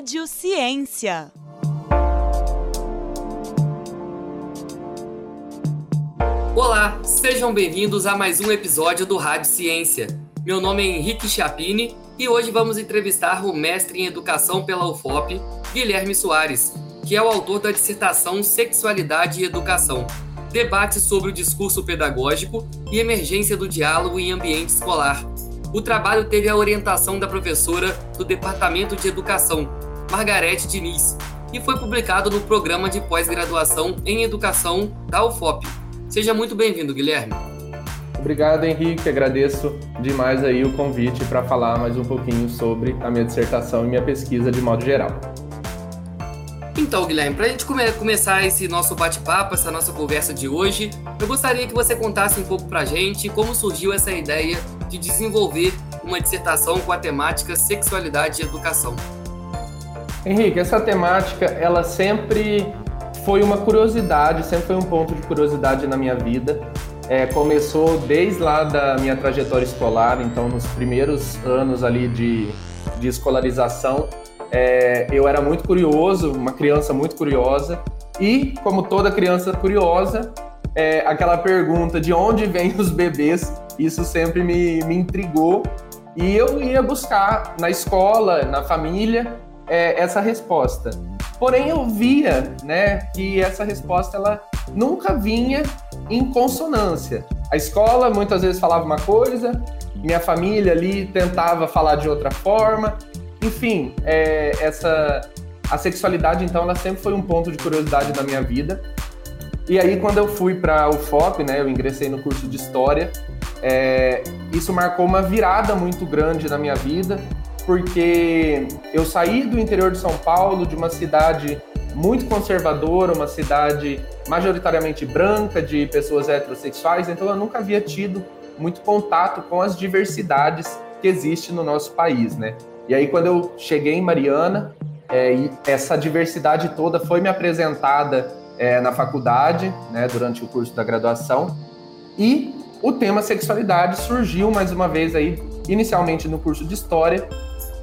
Rádio Ciência. Olá, sejam bem-vindos a mais um episódio do Rádio Ciência. Meu nome é Henrique Chapini e hoje vamos entrevistar o mestre em educação pela UFOP, Guilherme Soares, que é o autor da dissertação Sexualidade e Educação, debate sobre o discurso pedagógico e emergência do diálogo em ambiente escolar. O trabalho teve a orientação da professora do Departamento de Educação, Margarete Diniz, e foi publicado no programa de pós-graduação em Educação da UFOP. Seja muito bem-vindo, Guilherme. Obrigado, Henrique. Agradeço demais aí o convite para falar mais um pouquinho sobre a minha dissertação e minha pesquisa de modo geral. Então, Guilherme, para a gente come começar esse nosso bate-papo, essa nossa conversa de hoje, eu gostaria que você contasse um pouco para a gente como surgiu essa ideia de desenvolver uma dissertação com a temática sexualidade e educação. Henrique, essa temática, ela sempre foi uma curiosidade, sempre foi um ponto de curiosidade na minha vida. É, começou desde lá da minha trajetória escolar, então nos primeiros anos ali de, de escolarização, é, eu era muito curioso, uma criança muito curiosa, e como toda criança curiosa, é, aquela pergunta de onde vêm os bebês, isso sempre me, me intrigou, e eu ia buscar na escola, na família, é, essa resposta. Porém, eu via né, que essa resposta ela nunca vinha em consonância. A escola muitas vezes falava uma coisa, minha família ali tentava falar de outra forma, enfim, é, essa a sexualidade então ela sempre foi um ponto de curiosidade da minha vida. E aí quando eu fui para o FOP, né, eu ingressei no curso de história, é, isso marcou uma virada muito grande na minha vida, porque eu saí do interior de São Paulo, de uma cidade muito conservadora, uma cidade majoritariamente branca, de pessoas heterossexuais, então eu nunca havia tido muito contato com as diversidades que existem no nosso país, né? E aí, quando eu cheguei em Mariana, é, essa diversidade toda foi me apresentada é, na faculdade, né, durante o curso da graduação, e o tema sexualidade surgiu mais uma vez aí, inicialmente no curso de História,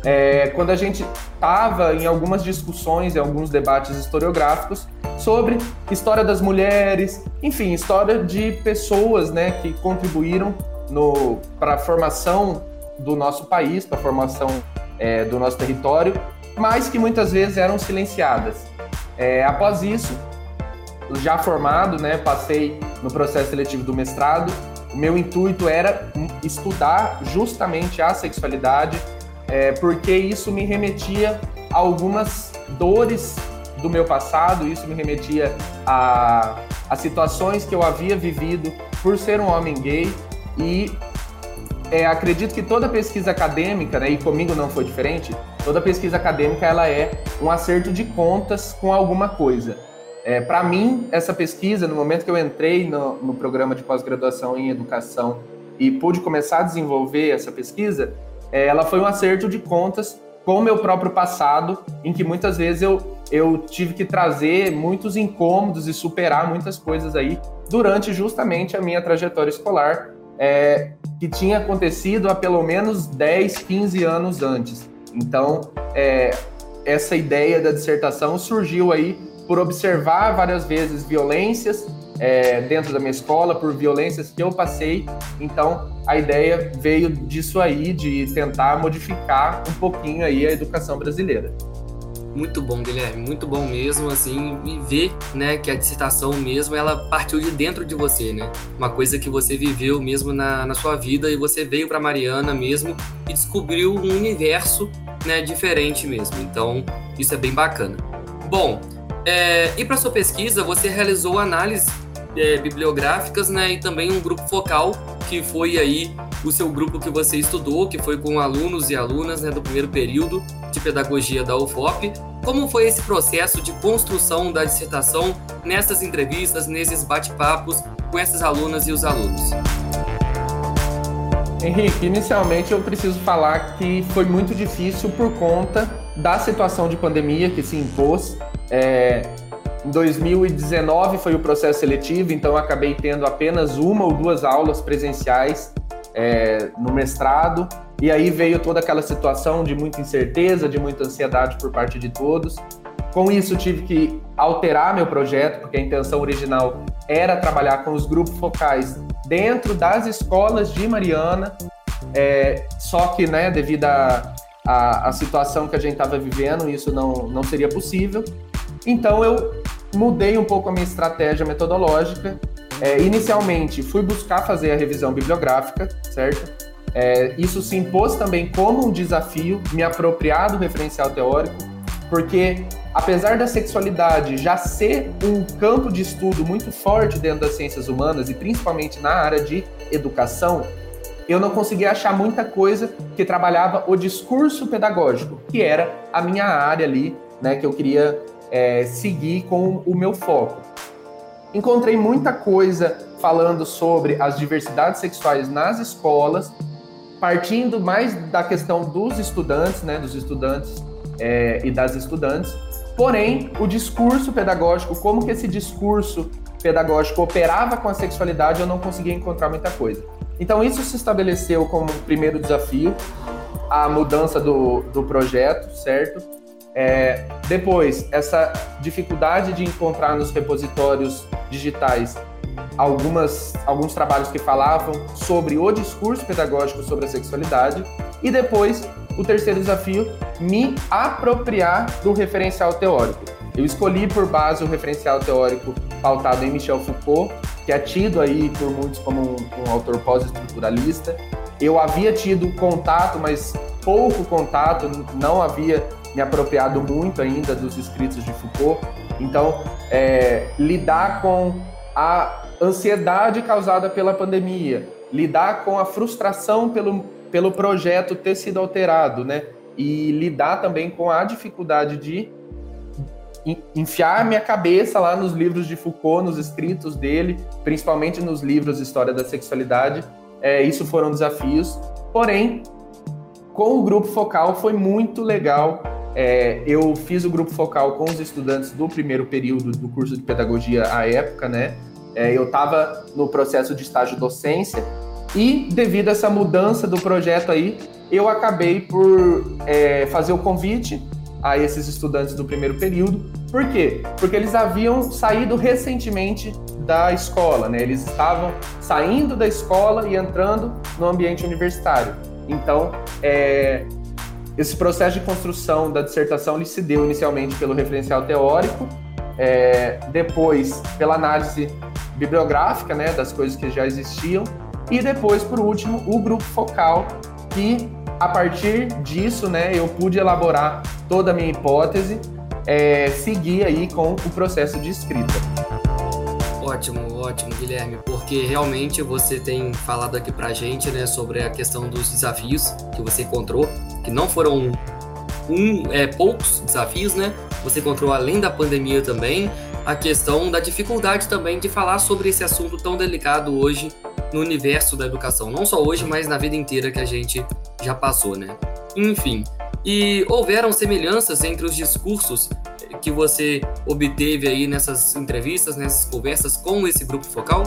é, quando a gente estava em algumas discussões, em alguns debates historiográficos sobre história das mulheres, enfim, história de pessoas né, que contribuíram para a formação do nosso país, para a formação é, do nosso território, mas que muitas vezes eram silenciadas. É, após isso, já formado, né, passei no processo seletivo do mestrado. O meu intuito era estudar justamente a sexualidade, é, porque isso me remetia a algumas dores do meu passado, isso me remetia a, a situações que eu havia vivido por ser um homem gay e é, acredito que toda pesquisa acadêmica, né, e comigo não foi diferente, toda pesquisa acadêmica ela é um acerto de contas com alguma coisa. É, Para mim, essa pesquisa, no momento que eu entrei no, no programa de pós-graduação em educação e pude começar a desenvolver essa pesquisa, ela foi um acerto de contas com o meu próprio passado, em que muitas vezes eu, eu tive que trazer muitos incômodos e superar muitas coisas aí durante justamente a minha trajetória escolar, é, que tinha acontecido há pelo menos 10, 15 anos antes. Então, é, essa ideia da dissertação surgiu aí por observar várias vezes violências é, dentro da minha escola, por violências que eu passei. Então, a ideia veio disso aí, de tentar modificar um pouquinho aí a educação brasileira. Muito bom, Guilherme, muito bom mesmo, assim, e ver, né, que a dissertação mesmo, ela partiu de dentro de você, né? Uma coisa que você viveu mesmo na, na sua vida e você veio para Mariana mesmo e descobriu um universo, né, diferente mesmo. Então, isso é bem bacana. Bom, é, e para sua pesquisa, você realizou análise é, bibliográficas, né, e também um grupo focal que foi aí o seu grupo que você estudou, que foi com alunos e alunas né, do primeiro período de pedagogia da UFOP. Como foi esse processo de construção da dissertação nessas entrevistas, nesses bate-papos com essas alunas e os alunos? Henrique, inicialmente eu preciso falar que foi muito difícil por conta da situação de pandemia que se impôs. É, em 2019 foi o processo seletivo, então acabei tendo apenas uma ou duas aulas presenciais é, no mestrado E aí veio toda aquela situação de muita incerteza, de muita ansiedade por parte de todos. Com isso, tive que alterar meu projeto, porque a intenção original era trabalhar com os grupos focais dentro das escolas de Mariana. É, só que, né, devido à situação que a gente estava vivendo, isso não, não seria possível. Então, eu mudei um pouco a minha estratégia metodológica. É, inicialmente, fui buscar fazer a revisão bibliográfica, certo? É, isso se impôs também como um desafio, me apropriar do referencial teórico, porque apesar da sexualidade já ser um campo de estudo muito forte dentro das ciências humanas e principalmente na área de educação, eu não conseguia achar muita coisa que trabalhava o discurso pedagógico, que era a minha área ali, né, que eu queria é, seguir com o meu foco. Encontrei muita coisa falando sobre as diversidades sexuais nas escolas, partindo mais da questão dos estudantes, né, dos estudantes é, e das estudantes. Porém, o discurso pedagógico, como que esse discurso pedagógico operava com a sexualidade, eu não conseguia encontrar muita coisa. Então, isso se estabeleceu como primeiro desafio, a mudança do, do projeto, certo? É, depois, essa dificuldade de encontrar nos repositórios digitais algumas, alguns trabalhos que falavam sobre o discurso pedagógico sobre a sexualidade. E depois, o terceiro desafio, me apropriar do referencial teórico. Eu escolhi por base o referencial teórico pautado em Michel Foucault, que é tido aí por muitos como um, um autor pós-estruturalista. Eu havia tido contato, mas pouco contato, não havia me apropriado muito ainda dos escritos de Foucault. Então, é, lidar com a ansiedade causada pela pandemia, lidar com a frustração pelo, pelo projeto ter sido alterado, né? E lidar também com a dificuldade de enfiar minha cabeça lá nos livros de Foucault, nos escritos dele, principalmente nos livros História da Sexualidade. É, isso foram desafios. Porém, com o grupo focal foi muito legal. É, eu fiz o grupo focal com os estudantes do primeiro período do curso de pedagogia à época, né? É, eu estava no processo de estágio docência e devido a essa mudança do projeto aí, eu acabei por é, fazer o convite a esses estudantes do primeiro período. Por quê? Porque eles haviam saído recentemente da escola, né? Eles estavam saindo da escola e entrando no ambiente universitário. Então, é, esse processo de construção da dissertação ele se deu inicialmente pelo referencial teórico, é, depois pela análise bibliográfica, né, das coisas que já existiam, e depois, por último, o grupo focal, que a partir disso, né, eu pude elaborar toda a minha hipótese, é, seguir aí com o processo de escrita. Ótimo, ótimo, Guilherme, porque realmente você tem falado aqui pra gente, né, sobre a questão dos desafios que você encontrou, que não foram um, é, poucos desafios, né? Você encontrou além da pandemia também a questão da dificuldade também de falar sobre esse assunto tão delicado hoje no universo da educação, não só hoje, mas na vida inteira que a gente já passou, né? Enfim, e houveram semelhanças entre os discursos que você obteve aí nessas entrevistas, nessas conversas com esse grupo focal?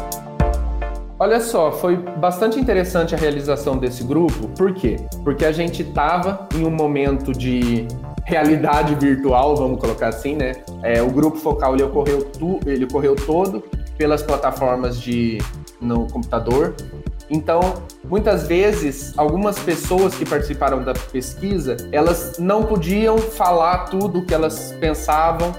Olha só, foi bastante interessante a realização desse grupo. Por quê? Porque a gente estava em um momento de realidade virtual, vamos colocar assim, né? É, o grupo focal ele ocorreu, tu, ele ocorreu todo pelas plataformas de no computador. Então, muitas vezes, algumas pessoas que participaram da pesquisa, elas não podiam falar tudo o que elas pensavam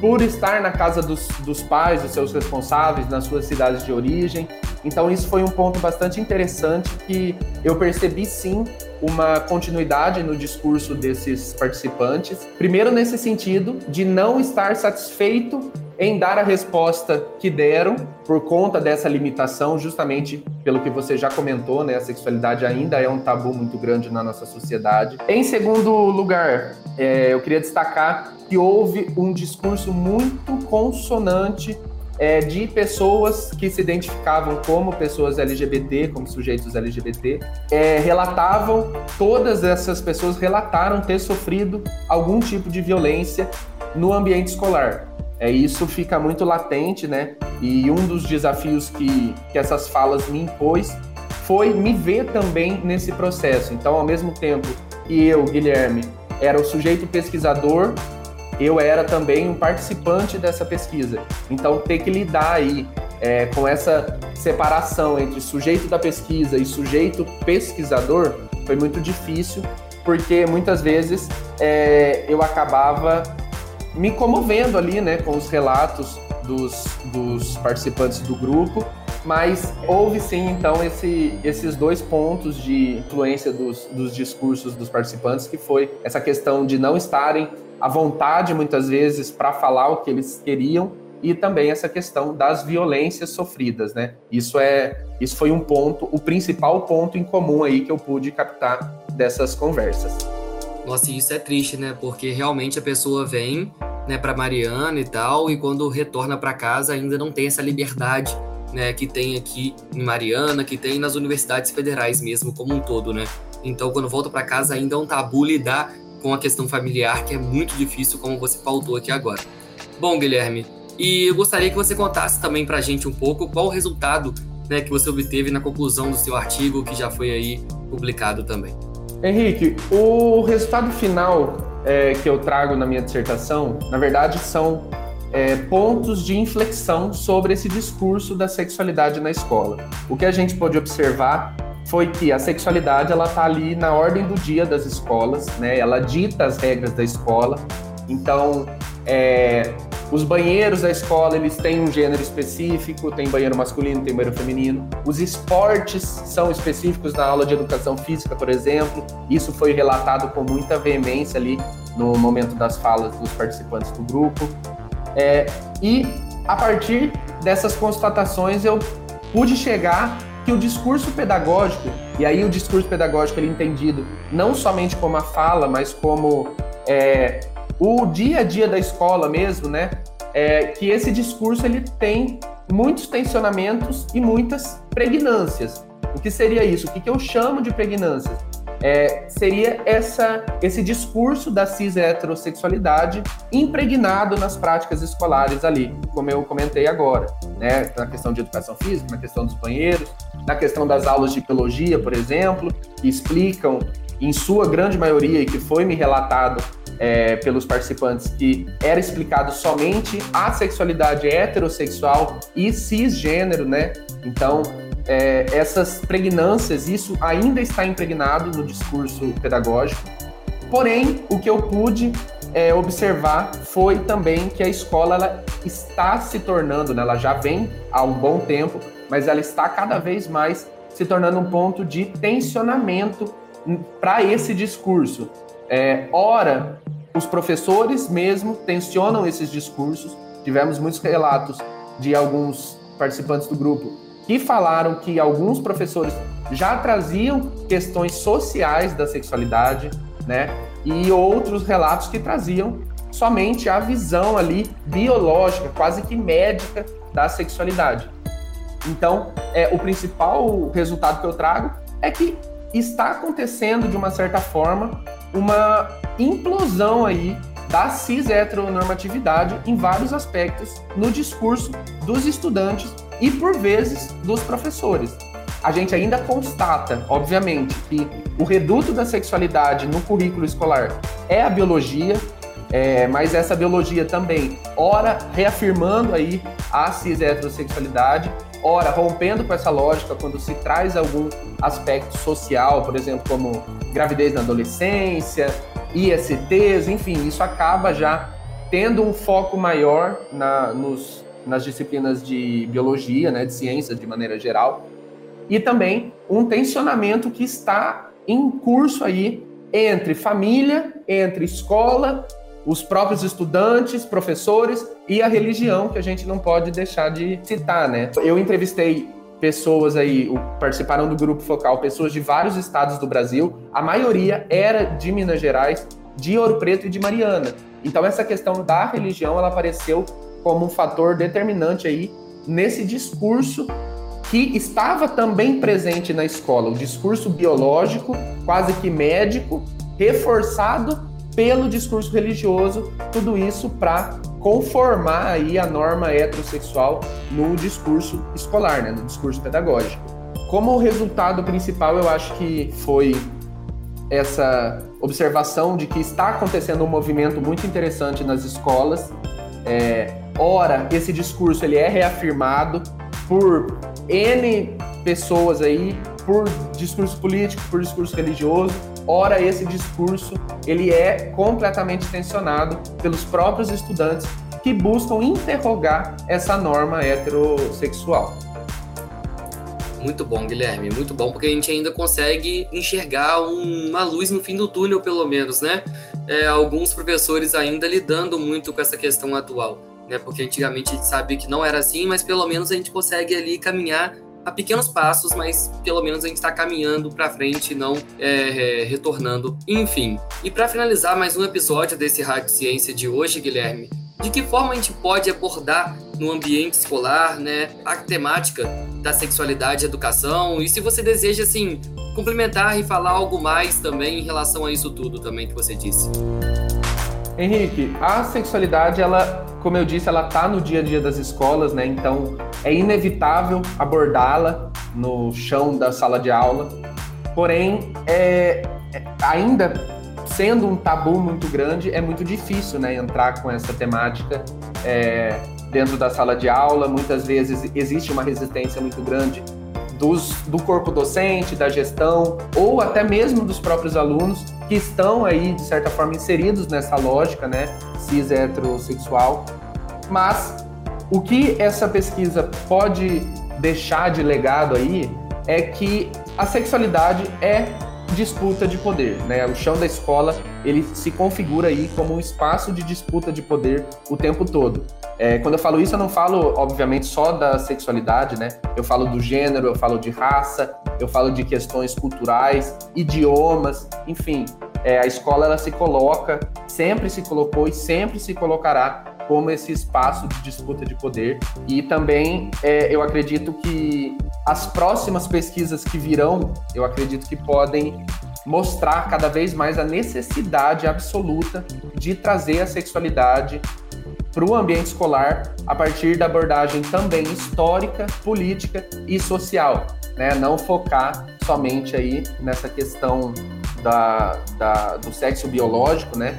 por estar na casa dos, dos pais, dos seus responsáveis, nas suas cidades de origem. Então, isso foi um ponto bastante interessante que eu percebi sim uma continuidade no discurso desses participantes. Primeiro, nesse sentido de não estar satisfeito em dar a resposta que deram por conta dessa limitação, justamente pelo que você já comentou, né? A sexualidade ainda é um tabu muito grande na nossa sociedade. Em segundo lugar, é, eu queria destacar que houve um discurso muito consonante é, de pessoas que se identificavam como pessoas LGBT, como sujeitos LGBT, é, relatavam, todas essas pessoas relataram ter sofrido algum tipo de violência no ambiente escolar. É, isso fica muito latente, né? E um dos desafios que, que essas falas me impôs foi me ver também nesse processo. Então, ao mesmo tempo que eu, Guilherme, era o sujeito pesquisador, eu era também um participante dessa pesquisa. Então, ter que lidar aí é, com essa separação entre sujeito da pesquisa e sujeito pesquisador foi muito difícil, porque muitas vezes é, eu acabava me comovendo ali, né, com os relatos dos, dos participantes do grupo mas houve sim, então, esse, esses dois pontos de influência dos, dos discursos dos participantes, que foi essa questão de não estarem à vontade, muitas vezes, para falar o que eles queriam, e também essa questão das violências sofridas, né? Isso é, isso foi um ponto, o principal ponto em comum aí que eu pude captar dessas conversas. Nossa, isso é triste, né? Porque realmente a pessoa vem, né, para Mariana e tal, e quando retorna para casa ainda não tem essa liberdade né, que tem aqui em Mariana, que tem nas universidades federais mesmo como um todo, né? Então, quando volta para casa, ainda é um tabu lidar com a questão familiar, que é muito difícil, como você pautou aqui agora. Bom, Guilherme, e eu gostaria que você contasse também para a gente um pouco qual o resultado né, que você obteve na conclusão do seu artigo, que já foi aí publicado também. Henrique, o resultado final é, que eu trago na minha dissertação, na verdade, são é, pontos de inflexão sobre esse discurso da sexualidade na escola. O que a gente pode observar foi que a sexualidade ela está ali na ordem do dia das escolas, né? Ela dita as regras da escola. Então, é, os banheiros da escola eles têm um gênero específico, tem banheiro masculino, tem banheiro feminino. Os esportes são específicos na aula de educação física, por exemplo. Isso foi relatado com muita veemência ali no momento das falas dos participantes do grupo. É, e a partir dessas constatações eu pude chegar que o discurso pedagógico, e aí o discurso pedagógico ele é entendido não somente como a fala, mas como é, o dia a dia da escola mesmo, né? É, que esse discurso ele tem muitos tensionamentos e muitas pregnâncias. O que seria isso? O que, que eu chamo de pregnâncias? É, seria essa, esse discurso da cis heterossexualidade impregnado nas práticas escolares ali, como eu comentei agora, né? Na questão de educação física, na questão dos banheiros, na questão das aulas de biologia, por exemplo, que explicam, em sua grande maioria, e que foi me relatado é, pelos participantes, que era explicado somente a sexualidade heterossexual e cisgênero, né? Então, é, essas pregnâncias, isso ainda está impregnado no discurso pedagógico. Porém, o que eu pude é, observar foi também que a escola ela está se tornando, né, ela já vem há um bom tempo, mas ela está cada vez mais se tornando um ponto de tensionamento para esse discurso. É, ora, os professores mesmo tensionam esses discursos. Tivemos muitos relatos de alguns participantes do grupo que falaram que alguns professores já traziam questões sociais da sexualidade, né? E outros relatos que traziam somente a visão ali biológica, quase que médica da sexualidade. Então, é, o principal resultado que eu trago é que está acontecendo de uma certa forma uma implosão aí da cis heteronormatividade em vários aspectos no discurso dos estudantes e, por vezes, dos professores. A gente ainda constata, obviamente, que o reduto da sexualidade no currículo escolar é a biologia, é, mas essa biologia também, ora reafirmando aí a cis heterossexualidade, ora rompendo com essa lógica quando se traz algum aspecto social, por exemplo, como gravidez na adolescência, ISTs, enfim, isso acaba já tendo um foco maior na, nos, nas disciplinas de biologia, né, de ciências de maneira geral, e também um tensionamento que está em curso aí entre família, entre escola, os próprios estudantes, professores e a religião, que a gente não pode deixar de citar, né? Eu entrevistei pessoas aí, participaram do grupo focal, pessoas de vários estados do Brasil, a maioria era de Minas Gerais, de Ouro Preto e de Mariana. Então essa questão da religião, ela apareceu como um fator determinante aí nesse discurso que estava também presente na escola, o discurso biológico, quase que médico, reforçado pelo discurso religioso, tudo isso para conformar aí a norma heterossexual no discurso escolar, né, no discurso pedagógico. como resultado principal, eu acho que foi essa observação de que está acontecendo um movimento muito interessante nas escolas. É, ora, esse discurso ele é reafirmado por N pessoas aí, por discurso político, por discurso religioso. Ora, esse discurso ele é completamente tensionado pelos próprios estudantes que buscam interrogar essa norma heterossexual. Muito bom, Guilherme, muito bom, porque a gente ainda consegue enxergar uma luz no fim do túnel, pelo menos, né? É, alguns professores ainda lidando muito com essa questão atual, né? Porque antigamente a gente sabe que não era assim, mas pelo menos a gente consegue ali caminhar a pequenos passos, mas pelo menos a gente está caminhando para frente, não é, é, retornando. Enfim, e para finalizar mais um episódio desse Rádio Ciência de hoje, Guilherme, de que forma a gente pode abordar no ambiente escolar, né, a temática da sexualidade e educação, e se você deseja, assim, complementar e falar algo mais também em relação a isso tudo também que você disse. Henrique, a sexualidade, ela, como eu disse, ela tá no dia a dia das escolas, né, então é inevitável abordá-la no chão da sala de aula, porém, é, é ainda sendo um tabu muito grande, é muito difícil né, entrar com essa temática é, dentro da sala de aula. Muitas vezes existe uma resistência muito grande dos, do corpo docente, da gestão, ou até mesmo dos próprios alunos que estão aí, de certa forma, inseridos nessa lógica né, cis heterossexual. Mas o que essa pesquisa pode deixar de legado aí é que a sexualidade é disputa de poder, né? O chão da escola ele se configura aí como um espaço de disputa de poder o tempo todo. É, quando eu falo isso, eu não falo, obviamente, só da sexualidade, né? Eu falo do gênero, eu falo de raça, eu falo de questões culturais, idiomas, enfim. É, a escola ela se coloca, sempre se colocou e sempre se colocará como esse espaço de disputa de poder. E também é, eu acredito que as próximas pesquisas que virão, eu acredito que podem mostrar cada vez mais a necessidade absoluta de trazer a sexualidade para o ambiente escolar a partir da abordagem também histórica, política e social, né? Não focar somente aí nessa questão da, da do sexo biológico, né?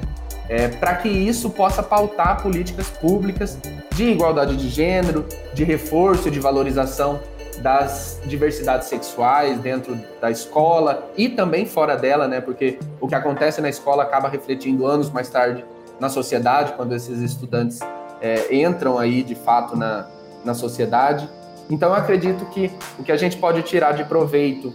É, para que isso possa pautar políticas públicas de igualdade de gênero, de reforço de valorização das diversidades sexuais dentro da escola e também fora dela, né? Porque o que acontece na escola acaba refletindo anos mais tarde na sociedade, quando esses estudantes é, entram aí de fato na, na sociedade. Então, eu acredito que o que a gente pode tirar de proveito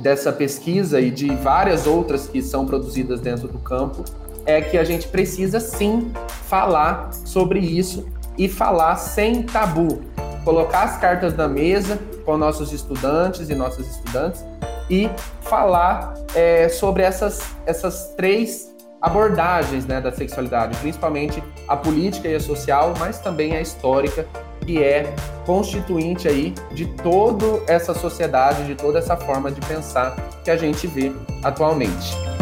dessa pesquisa e de várias outras que são produzidas dentro do campo é que a gente precisa sim falar sobre isso e falar sem tabu. Colocar as cartas na mesa com nossos estudantes e nossas estudantes e falar é, sobre essas, essas três abordagens né, da sexualidade, principalmente a política e a social, mas também a histórica, que é constituinte aí de toda essa sociedade, de toda essa forma de pensar que a gente vê atualmente.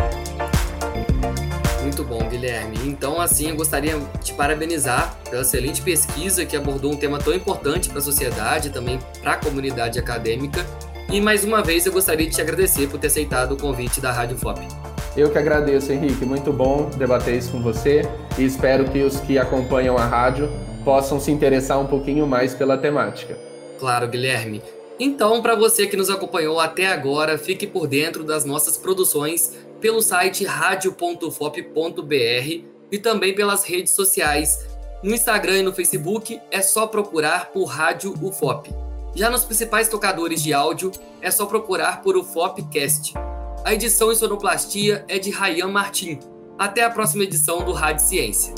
Muito bom, Guilherme. Então, assim, eu gostaria de te parabenizar pela excelente pesquisa que abordou um tema tão importante para a sociedade, também para a comunidade acadêmica. E mais uma vez eu gostaria de te agradecer por ter aceitado o convite da Rádio FOP. Eu que agradeço, Henrique. Muito bom debater isso com você e espero que os que acompanham a rádio possam se interessar um pouquinho mais pela temática. Claro, Guilherme. Então, para você que nos acompanhou até agora, fique por dentro das nossas produções pelo site radio.fop.br e também pelas redes sociais. No Instagram e no Facebook é só procurar por Rádio UFOP. Já nos principais tocadores de áudio é só procurar por UFOPcast. A edição e sonoplastia é de Rayan Martim. Até a próxima edição do Rádio Ciência.